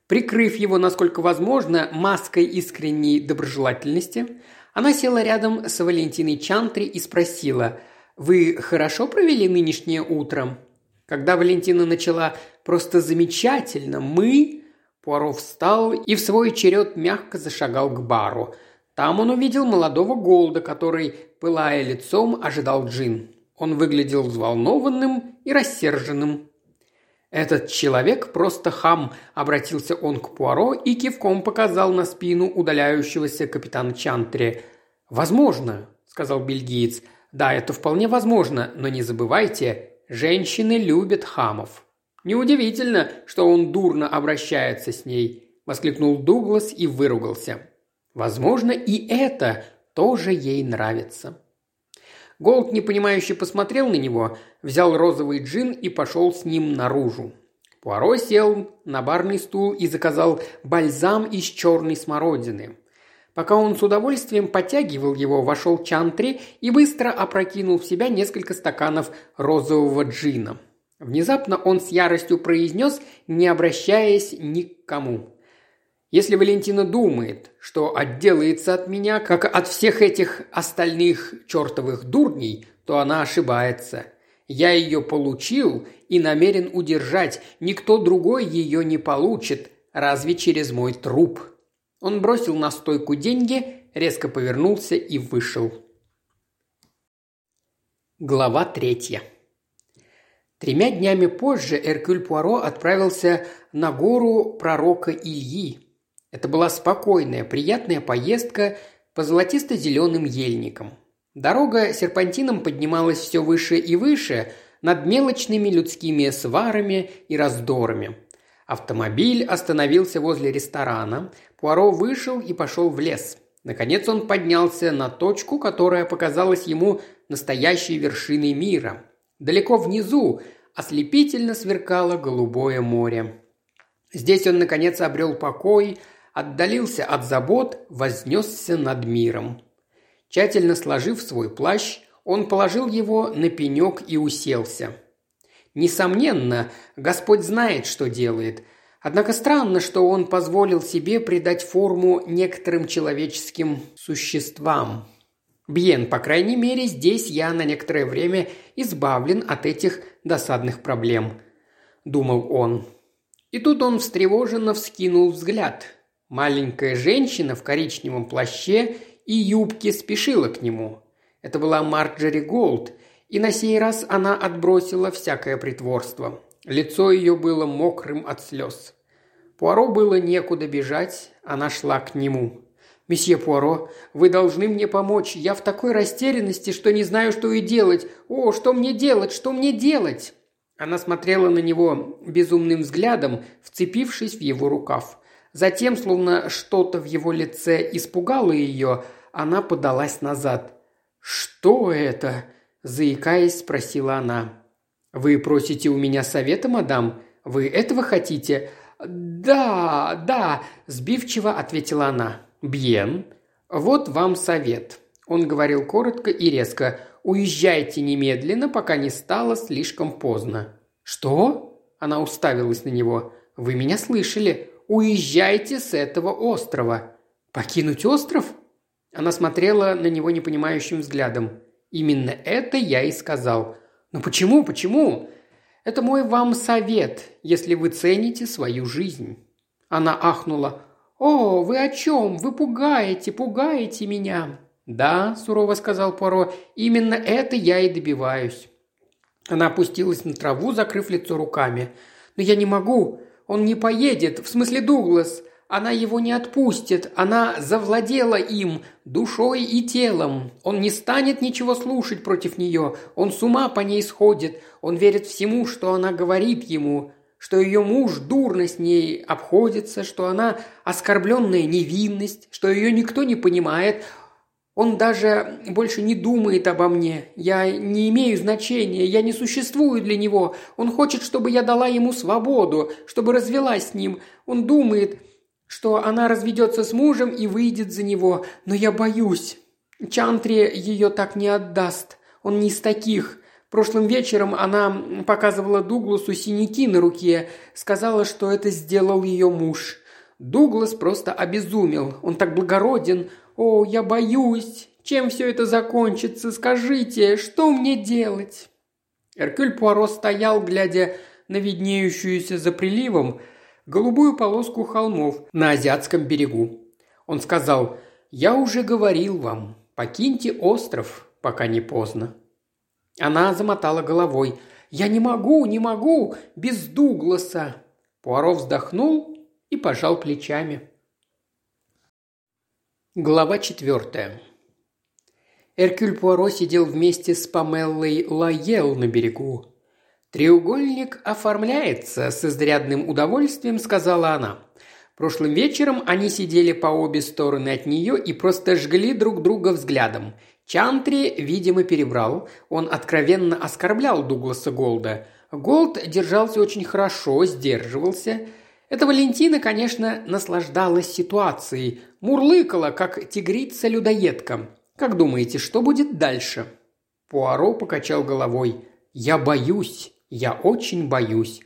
Прикрыв его, насколько возможно, маской искренней доброжелательности, она села рядом с Валентиной Чантри и спросила «Вы хорошо провели нынешнее утро?» Когда Валентина начала «просто замечательно, мы...» Пуаро встал и в свой черед мягко зашагал к бару. Там он увидел молодого Голда, который, пылая лицом, ожидал джин. Он выглядел взволнованным и рассерженным. «Этот человек просто хам», – обратился он к Пуаро и кивком показал на спину удаляющегося капитана Чантри. «Возможно», – сказал бельгиец. «Да, это вполне возможно, но не забывайте, женщины любят хамов». «Неудивительно, что он дурно обращается с ней», – воскликнул Дуглас и выругался. «Возможно, и это тоже ей нравится». Голд, непонимающе посмотрел на него, взял розовый джин и пошел с ним наружу. Пуаро сел на барный стул и заказал бальзам из черной смородины. Пока он с удовольствием подтягивал его, вошел Чантри и быстро опрокинул в себя несколько стаканов розового джина – Внезапно он с яростью произнес, не обращаясь ни к кому. «Если Валентина думает, что отделается от меня, как от всех этих остальных чертовых дурней, то она ошибается. Я ее получил и намерен удержать. Никто другой ее не получит, разве через мой труп». Он бросил на стойку деньги, резко повернулся и вышел. Глава третья. Тремя днями позже Эркюль Пуаро отправился на гору пророка Ильи. Это была спокойная, приятная поездка по золотисто-зеленым ельникам. Дорога серпантином поднималась все выше и выше над мелочными людскими сварами и раздорами. Автомобиль остановился возле ресторана. Пуаро вышел и пошел в лес. Наконец он поднялся на точку, которая показалась ему настоящей вершиной мира – Далеко внизу ослепительно сверкало голубое море. Здесь он, наконец, обрел покой, отдалился от забот, вознесся над миром. Тщательно сложив свой плащ, Он положил его на пенек и уселся. Несомненно, Господь знает, что делает. Однако странно, что он позволил себе придать форму некоторым человеческим существам. Бьен, по крайней мере, здесь я на некоторое время избавлен от этих досадных проблем, думал он. И тут он встревоженно вскинул взгляд. Маленькая женщина в коричневом плаще и юбке спешила к нему. Это была Марджери Голд, и на сей раз она отбросила всякое притворство. Лицо ее было мокрым от слез. Пуаро было некуда бежать, она шла к нему. «Месье Пуаро, вы должны мне помочь. Я в такой растерянности, что не знаю, что и делать. О, что мне делать? Что мне делать?» Она смотрела на него безумным взглядом, вцепившись в его рукав. Затем, словно что-то в его лице испугало ее, она подалась назад. «Что это?» – заикаясь, спросила она. «Вы просите у меня совета, мадам? Вы этого хотите?» «Да, да», – сбивчиво ответила она. «Бьен. Вот вам совет». Он говорил коротко и резко. «Уезжайте немедленно, пока не стало слишком поздно». «Что?» – она уставилась на него. «Вы меня слышали. Уезжайте с этого острова». «Покинуть остров?» Она смотрела на него непонимающим взглядом. «Именно это я и сказал». «Но почему, почему?» «Это мой вам совет, если вы цените свою жизнь». Она ахнула. «О, вы о чем? Вы пугаете, пугаете меня!» «Да», – сурово сказал Поро, – «именно это я и добиваюсь». Она опустилась на траву, закрыв лицо руками. «Но я не могу. Он не поедет. В смысле Дуглас. Она его не отпустит. Она завладела им, душой и телом. Он не станет ничего слушать против нее. Он с ума по ней сходит. Он верит всему, что она говорит ему что ее муж дурно с ней обходится, что она оскорбленная невинность, что ее никто не понимает. Он даже больше не думает обо мне. Я не имею значения, я не существую для него. Он хочет, чтобы я дала ему свободу, чтобы развелась с ним. Он думает, что она разведется с мужем и выйдет за него. Но я боюсь. Чантри ее так не отдаст. Он не из таких. Прошлым вечером она показывала Дугласу синяки на руке, сказала, что это сделал ее муж. Дуглас просто обезумел. Он так благороден. О, я боюсь. Чем все это закончится? Скажите, что мне делать?» Эркюль Пуаро стоял, глядя на виднеющуюся за приливом голубую полоску холмов на азиатском берегу. Он сказал, «Я уже говорил вам, покиньте остров, пока не поздно». Она замотала головой. «Я не могу, не могу! Без Дугласа!» Пуаро вздохнул и пожал плечами. Глава четвертая. Эркюль Пуаро сидел вместе с Памеллой Лаел на берегу. «Треугольник оформляется с изрядным удовольствием», — сказала она. Прошлым вечером они сидели по обе стороны от нее и просто жгли друг друга взглядом. Чантри, видимо, перебрал. Он откровенно оскорблял Дугласа Голда. Голд держался очень хорошо, сдерживался. Эта Валентина, конечно, наслаждалась ситуацией. Мурлыкала, как тигрица-людоедка. Как думаете, что будет дальше? Пуаро покачал головой. «Я боюсь. Я очень боюсь».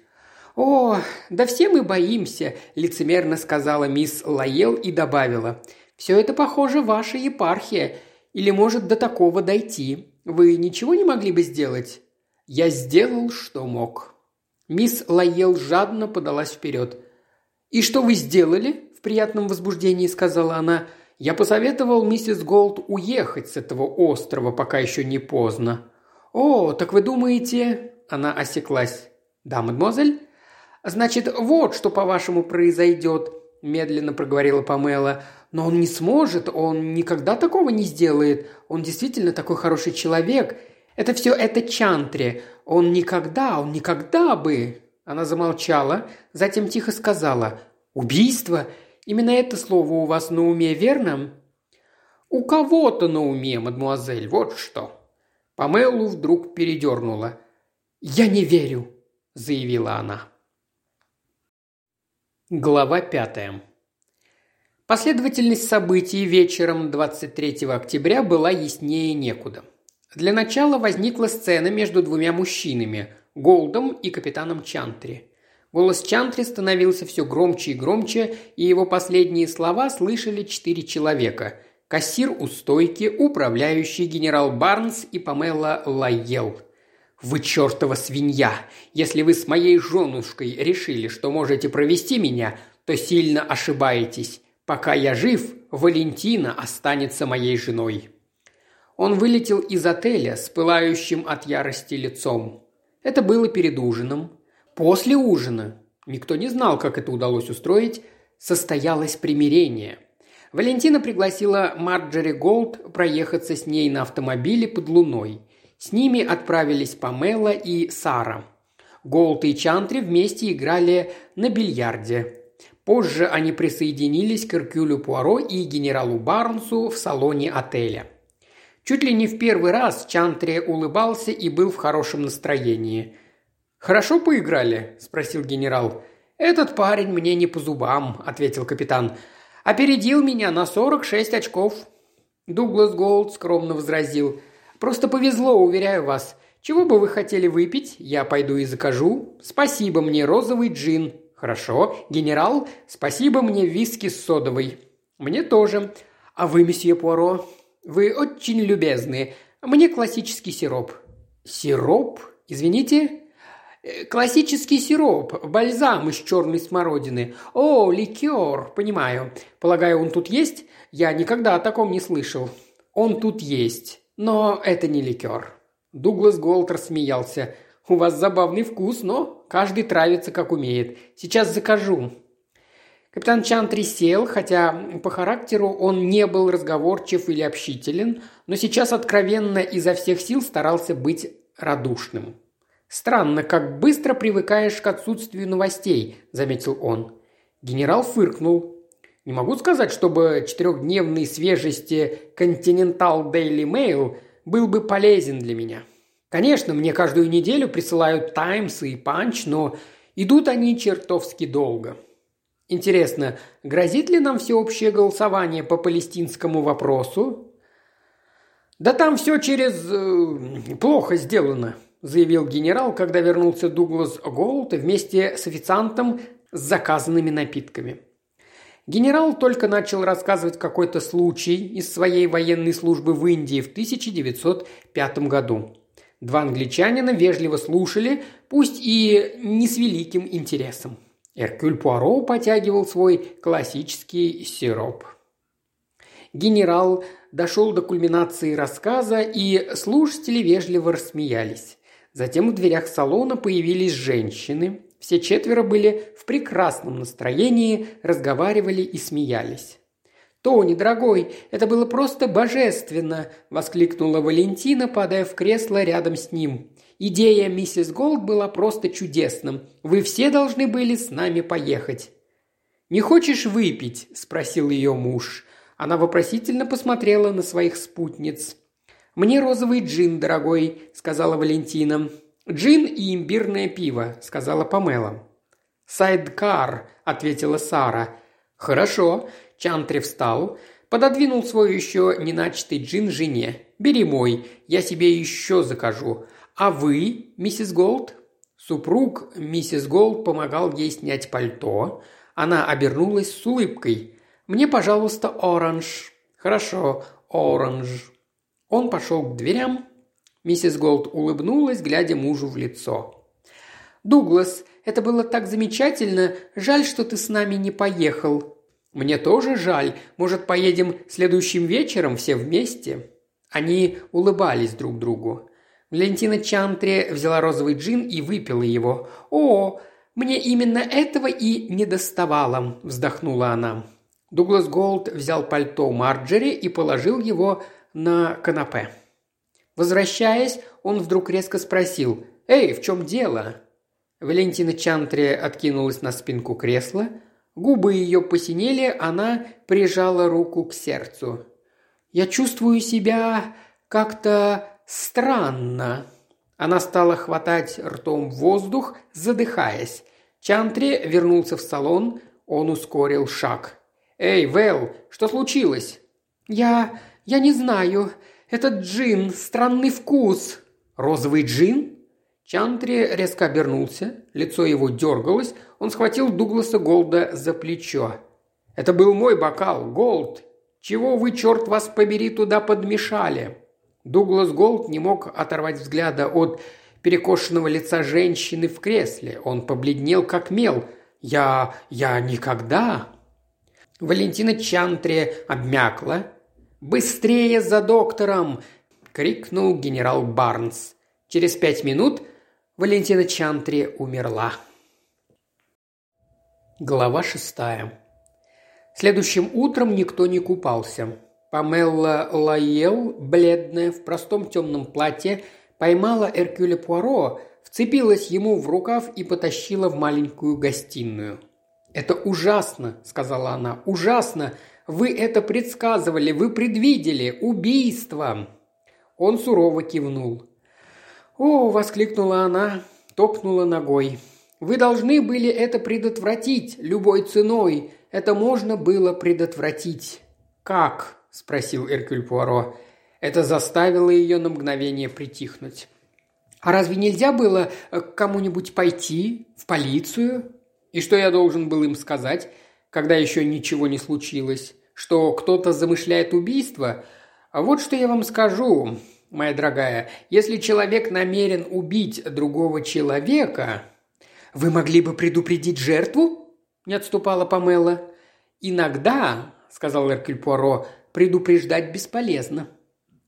«О, да все мы боимся», – лицемерно сказала мисс Лаел и добавила. «Все это, похоже, ваша епархия. Или может до такого дойти? Вы ничего не могли бы сделать?» «Я сделал, что мог». Мисс Лаел жадно подалась вперед. «И что вы сделали?» – в приятном возбуждении сказала она. «Я посоветовал миссис Голд уехать с этого острова, пока еще не поздно». «О, так вы думаете...» – она осеклась. «Да, мадемуазель?» «Значит, вот что, по-вашему, произойдет», – медленно проговорила Памела. Но он не сможет, он никогда такого не сделает. Он действительно такой хороший человек. Это все это Чантри. Он никогда, он никогда бы...» Она замолчала, затем тихо сказала. «Убийство? Именно это слово у вас на уме, верно?» «У кого-то на уме, мадмуазель, вот что». Памелу вдруг передернула. «Я не верю», – заявила она. Глава пятая. Последовательность событий вечером 23 октября была яснее некуда. Для начала возникла сцена между двумя мужчинами – Голдом и капитаном Чантри. Голос Чантри становился все громче и громче, и его последние слова слышали четыре человека – кассир у стойки, управляющий генерал Барнс и Памела Лайел. «Вы чертова свинья! Если вы с моей женушкой решили, что можете провести меня, то сильно ошибаетесь. Пока я жив, Валентина останется моей женой». Он вылетел из отеля с пылающим от ярости лицом. Это было перед ужином. После ужина, никто не знал, как это удалось устроить, состоялось примирение. Валентина пригласила Марджери Голд проехаться с ней на автомобиле под луной. С ними отправились Памела и Сара. Голд и Чантри вместе играли на бильярде. Позже они присоединились к Эркюлю Пуаро и генералу Барнсу в салоне отеля. Чуть ли не в первый раз Чантри улыбался и был в хорошем настроении. «Хорошо поиграли?» – спросил генерал. «Этот парень мне не по зубам», – ответил капитан. «Опередил меня на 46 очков». Дуглас Голд скромно возразил. «Просто повезло, уверяю вас. Чего бы вы хотели выпить? Я пойду и закажу. Спасибо мне розовый джин. Хорошо. Генерал, спасибо мне виски с содовой. Мне тоже. А вы, месье Пуаро, вы очень любезны. Мне классический сироп». «Сироп? Извините?» «Э, «Классический сироп, бальзам из черной смородины. О, ликер, понимаю. Полагаю, он тут есть? Я никогда о таком не слышал. Он тут есть, но это не ликер». Дуглас Голтер смеялся. «У вас забавный вкус, но каждый травится, как умеет. Сейчас закажу. Капитан Чантри сел, хотя по характеру он не был разговорчив или общителен, но сейчас откровенно изо всех сил старался быть радушным. «Странно, как быстро привыкаешь к отсутствию новостей», – заметил он. Генерал фыркнул. «Не могу сказать, чтобы четырехдневной свежести Continental Daily Mail был бы полезен для меня. Конечно, мне каждую неделю присылают Таймс и Панч, но идут они чертовски долго. Интересно, грозит ли нам всеобщее голосование по палестинскому вопросу? Да там все через... Э, плохо сделано, заявил генерал, когда вернулся Дуглас Голд вместе с официантом с заказанными напитками. Генерал только начал рассказывать какой-то случай из своей военной службы в Индии в 1905 году. Два англичанина вежливо слушали, пусть и не с великим интересом. Эркюль Пуаро потягивал свой классический сироп. Генерал дошел до кульминации рассказа, и слушатели вежливо рассмеялись. Затем в дверях салона появились женщины. Все четверо были в прекрасном настроении, разговаривали и смеялись. «Тони, дорогой, это было просто божественно!» – воскликнула Валентина, падая в кресло рядом с ним. Идея миссис Голд была просто чудесным. Вы все должны были с нами поехать». «Не хочешь выпить?» – спросил ее муж. Она вопросительно посмотрела на своих спутниц. «Мне розовый джин, дорогой», – сказала Валентина. «Джин и имбирное пиво», – сказала Памела. «Сайдкар», – ответила Сара. «Хорошо». Чантри встал, пододвинул свой еще не начатый джин жене. «Бери мой, я себе еще закажу. «А вы, миссис Голд?» Супруг миссис Голд помогал ей снять пальто. Она обернулась с улыбкой. «Мне, пожалуйста, оранжад». «Хорошо, оранжад». Он пошел к дверям. Миссис Голд улыбнулась, глядя мужу в лицо. «Дуглас, это было так замечательно. Жаль, что ты с нами не поехал». «Мне тоже жаль. Может, поедем следующим вечером все вместе?» Они улыбались друг другу. Валентина Чантри взяла розовый джин и выпила его. «О, мне именно этого и не доставало», – вздохнула она. Дуглас Голд взял пальто Марджери и положил его на канапе. Возвращаясь, он вдруг резко спросил «Эй, в чем дело?» Валентина Чантри откинулась на спинку кресла. Губы ее посинели, она прижала руку к сердцу. «Я чувствую себя как-то странно». Она стала хватать ртом воздух, задыхаясь. Чантри вернулся в салон, он ускорил шаг. «Эй, Вэл, что случилось?» «Я... я не знаю. «Этот джин, странный вкус!» «Розовый джин?» Чантри резко обернулся, лицо его дергалось, он схватил Дугласа Голда за плечо. «Это был мой бокал, Голд! Чего вы, черт вас побери, туда подмешали?» Дуглас Голд не мог оторвать взгляда от перекошенного лица женщины в кресле. Он побледнел, как мел. «Я... я никогда...» Валентина Чантри обмякла. «Быстрее за доктором!» – крикнул генерал Барнс. Через пять минут Валентина Чантри умерла. Глава шестая. Следующим утром никто не купался. Памелла Лайел, бледная, в простом темном платье, поймала Эркюля Пуаро, вцепилась ему в рукав и потащила в маленькую гостиную. «Это ужасно», — сказала она, — «ужасно! Вы это предсказывали, вы предвидели! Убийство!» Он сурово кивнул. «О!» – воскликнула она, топнула ногой. «Вы должны были это предотвратить любой ценой. Это можно было предотвратить». «Как?» – спросил Эркюль Пуаро. Это заставило ее на мгновение притихнуть. «А разве нельзя было к кому-нибудь пойти? В полицию?» «И что я должен был им сказать, когда еще ничего не случилось? Что кто-то замышляет убийство? А вот что я вам скажу моя дорогая, если человек намерен убить другого человека...» «Вы могли бы предупредить жертву?» – не отступала Памела. «Иногда», – сказал Эркюль Пуаро, – «предупреждать бесполезно».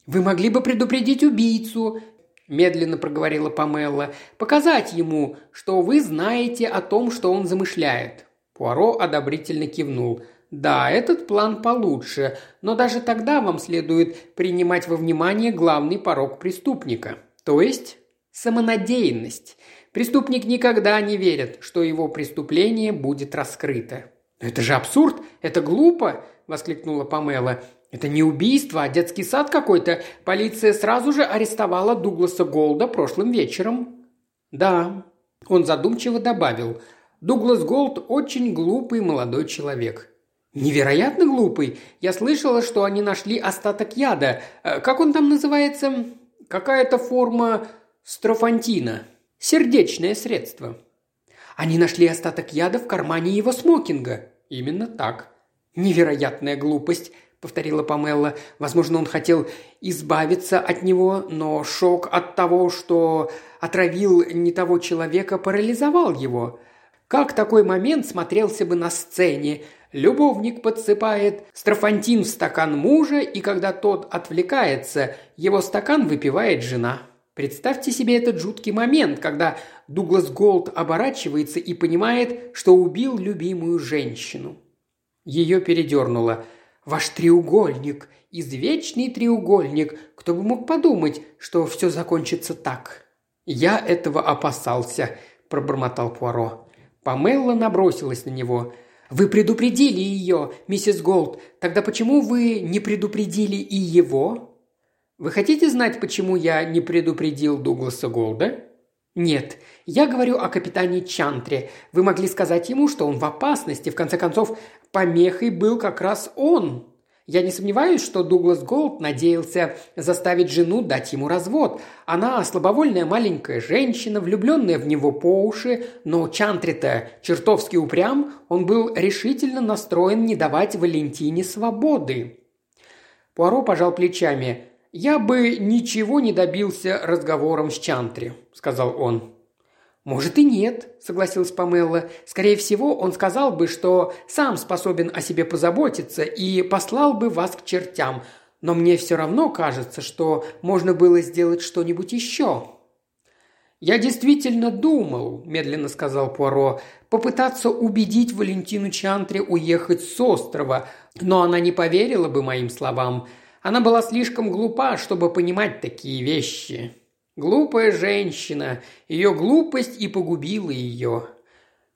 «Вы могли бы предупредить убийцу», – медленно проговорила Памела, – «показать ему, что вы знаете о том, что он замышляет». Пуаро одобрительно кивнул – да, этот план получше, но даже тогда вам следует принимать во внимание главный порог преступника, то есть самонадеянность. Преступник никогда не верит, что его преступление будет раскрыто. «Это же абсурд! Это глупо!» – воскликнула Памела. «Это не убийство, а детский сад какой-то. Полиция сразу же арестовала Дугласа Голда прошлым вечером». «Да», – он задумчиво добавил. «Дуглас Голд очень глупый молодой человек. «Невероятно глупый. Я слышала, что они нашли остаток яда. Э, как он там называется? Какая-то форма строфантина. Сердечное средство». «Они нашли остаток яда в кармане его смокинга». «Именно так». «Невероятная глупость», — повторила Памелла. «Возможно, он хотел избавиться от него, но шок от того, что отравил не того человека, парализовал его. Как такой момент смотрелся бы на сцене? Любовник подсыпает строфантин в стакан мужа, и когда тот отвлекается, его стакан выпивает жена. Представьте себе этот жуткий момент, когда Дуглас Голд оборачивается и понимает, что убил любимую женщину. Ее передернуло. «Ваш треугольник, извечный треугольник, кто бы мог подумать, что все закончится так?» «Я этого опасался», – пробормотал Пуаро. Памела набросилась на него – вы предупредили ее, миссис Голд. Тогда почему вы не предупредили и его? Вы хотите знать, почему я не предупредил Дугласа Голда? Нет, я говорю о капитане Чантре. Вы могли сказать ему, что он в опасности. В конце концов, помехой был как раз он. Я не сомневаюсь, что Дуглас Голд надеялся заставить жену дать ему развод. Она слабовольная маленькая женщина, влюбленная в него по уши, но Чантрита чертовски упрям, он был решительно настроен не давать Валентине свободы. Пуаро пожал плечами. «Я бы ничего не добился разговором с Чантри», — сказал он. «Может и нет», – согласилась Памелла. «Скорее всего, он сказал бы, что сам способен о себе позаботиться и послал бы вас к чертям. Но мне все равно кажется, что можно было сделать что-нибудь еще». «Я действительно думал», – медленно сказал Пуаро, – «попытаться убедить Валентину Чантри уехать с острова, но она не поверила бы моим словам. Она была слишком глупа, чтобы понимать такие вещи». Глупая женщина. Ее глупость и погубила ее.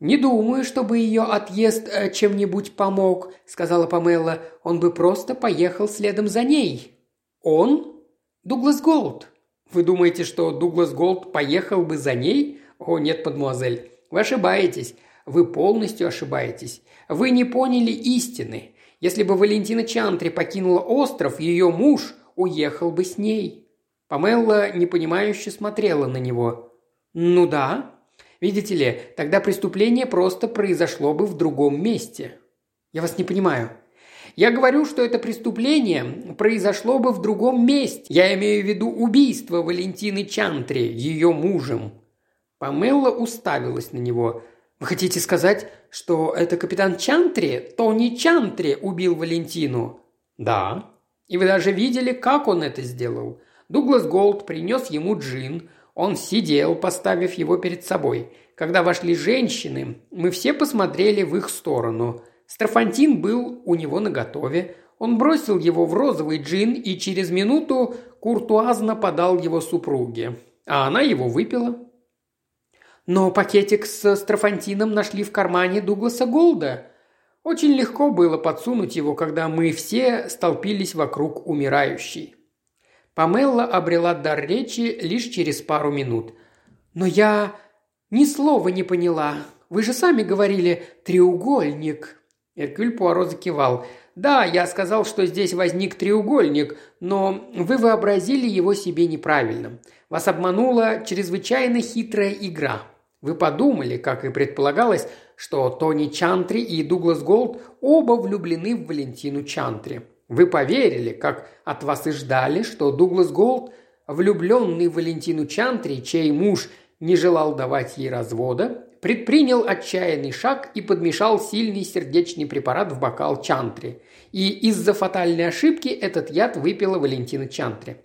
«Не думаю, чтобы ее отъезд э, чем-нибудь помог», – сказала Памела. «Он бы просто поехал следом за ней». «Он? Дуглас Голд». «Вы думаете, что Дуглас Голд поехал бы за ней?» «О, нет, мадемуазель, вы ошибаетесь. Вы полностью ошибаетесь. Вы не поняли истины. Если бы Валентина Чантри покинула остров, ее муж уехал бы с ней». Памелла непонимающе смотрела на него. «Ну да. Видите ли, тогда преступление просто произошло бы в другом месте». «Я вас не понимаю», я говорю, что это преступление произошло бы в другом месте. Я имею в виду убийство Валентины Чантри, ее мужем». Памелла уставилась на него. «Вы хотите сказать, что это капитан Чантри, Тони Чантри, убил Валентину?» «Да. И вы даже видели, как он это сделал. Дуглас Голд принес ему джин. Он сидел, поставив его перед собой. Когда вошли женщины, мы все посмотрели в их сторону. Страфантин был у него наготове. Он бросил его в розовый джин и через минуту куртуазно подал его супруге. А она его выпила. Но пакетик с страфантином нашли в кармане Дугласа Голда. Очень легко было подсунуть его, когда мы все столпились вокруг умирающей. Памелла обрела дар речи лишь через пару минут. «Но я ни слова не поняла. Вы же сами говорили «треугольник». Эркюль Пуаро закивал. «Да, я сказал, что здесь возник треугольник, но вы вообразили его себе неправильно. Вас обманула чрезвычайно хитрая игра. Вы подумали, как и предполагалось, что Тони Чантри и Дуглас Голд оба влюблены в Валентину Чантри. Вы поверили, как от вас и ждали, что Дуглас Голд, влюбленный в Валентину Чантри, чей муж не желал давать ей развода, предпринял отчаянный шаг и подмешал сильный сердечный препарат в бокал Чантри. И из-за фатальной ошибки этот яд выпила Валентина Чантри.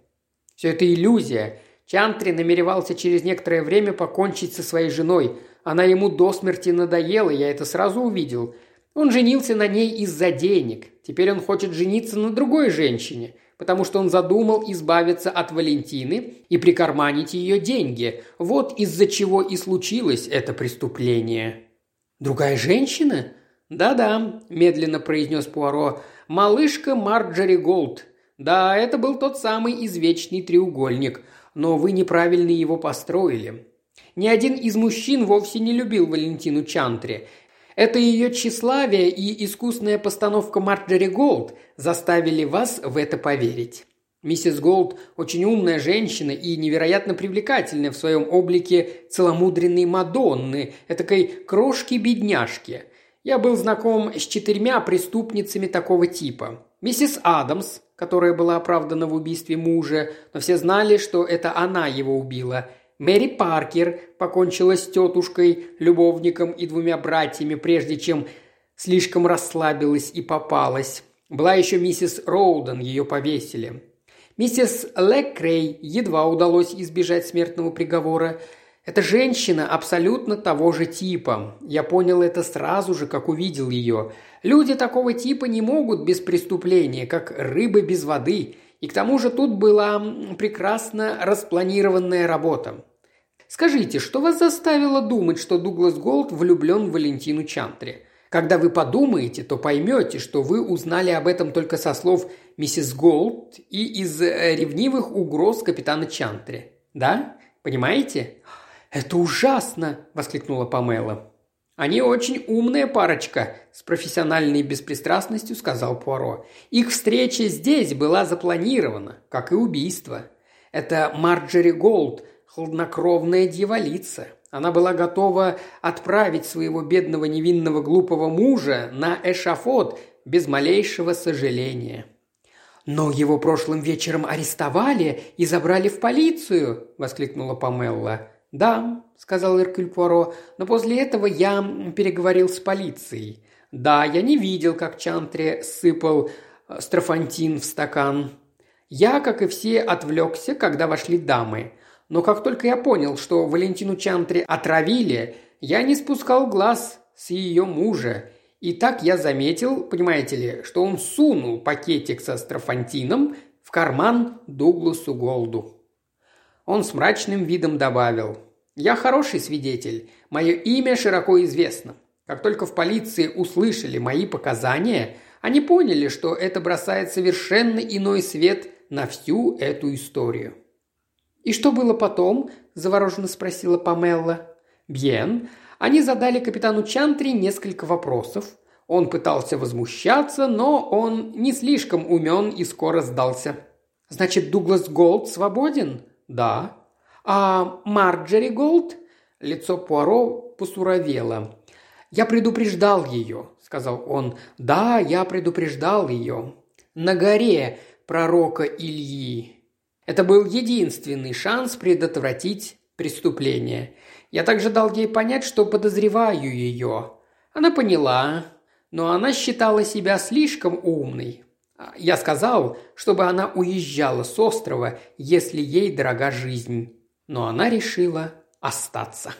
Все это иллюзия. Чантри намеревался через некоторое время покончить со своей женой. Она ему до смерти надоела, я это сразу увидел. Он женился на ней из-за денег. Теперь он хочет жениться на другой женщине потому что он задумал избавиться от Валентины и прикарманить ее деньги. Вот из-за чего и случилось это преступление». «Другая женщина?» «Да-да», – медленно произнес Пуаро, – «малышка Марджори Голд. Да, это был тот самый извечный треугольник, но вы неправильно его построили. Ни один из мужчин вовсе не любил Валентину Чантри. Это ее тщеславие и искусная постановка Марджери Голд заставили вас в это поверить. Миссис Голд очень умная женщина и невероятно привлекательная в своем облике целомудренной Мадонны, этакой крошки-бедняжки. Я был знаком с четырьмя преступницами такого типа. Миссис Адамс, которая была оправдана в убийстве мужа, но все знали, что это она его убила – Мэри Паркер покончила с тетушкой, любовником и двумя братьями, прежде чем слишком расслабилась и попалась. Была еще миссис Роуден, ее повесили. Миссис Лекрей едва удалось избежать смертного приговора. Эта женщина абсолютно того же типа. Я понял это сразу же, как увидел ее. Люди такого типа не могут без преступления, как рыбы без воды. И к тому же тут была прекрасно распланированная работа. Скажите, что вас заставило думать, что Дуглас Голд влюблен в Валентину Чантри? Когда вы подумаете, то поймете, что вы узнали об этом только со слов миссис Голд и из э, ревнивых угроз капитана Чантри. Да? Понимаете? «Это ужасно!» – воскликнула Памела. «Они очень умная парочка», – с профессиональной беспристрастностью сказал Пуаро. «Их встреча здесь была запланирована, как и убийство. Это Марджери Голд, хладнокровная дьяволица. Она была готова отправить своего бедного невинного глупого мужа на эшафот без малейшего сожаления». «Но его прошлым вечером арестовали и забрали в полицию!» – воскликнула Памелла. «Да», – сказал Эркюль Пуаро, – «но после этого я переговорил с полицией. Да, я не видел, как Чантре сыпал э, строфантин в стакан. Я, как и все, отвлекся, когда вошли дамы. Но как только я понял, что Валентину Чантре отравили, я не спускал глаз с ее мужа. И так я заметил, понимаете ли, что он сунул пакетик со строфантином в карман Дугласу Голду. Он с мрачным видом добавил. «Я хороший свидетель. Мое имя широко известно. Как только в полиции услышали мои показания, они поняли, что это бросает совершенно иной свет на всю эту историю». «И что было потом?» – завороженно спросила Памелла. «Bien. Они задали капитану Чантри несколько вопросов. Он пытался возмущаться, но он не слишком умен и скоро сдался. Значит, Дуглас Голд свободен? Да. А Марджери Голд? Лицо Пуаро посуровело. «Я предупреждал ее», — сказал он. «Да, я предупреждал ее. На горе пророка Ильи. Это был единственный шанс предотвратить преступление. Я также дал ей понять, что подозреваю ее. Она поняла, но она считала себя слишком умной. Я сказал, чтобы она уезжала с острова, если ей дорога жизнь. Но она решила остаться.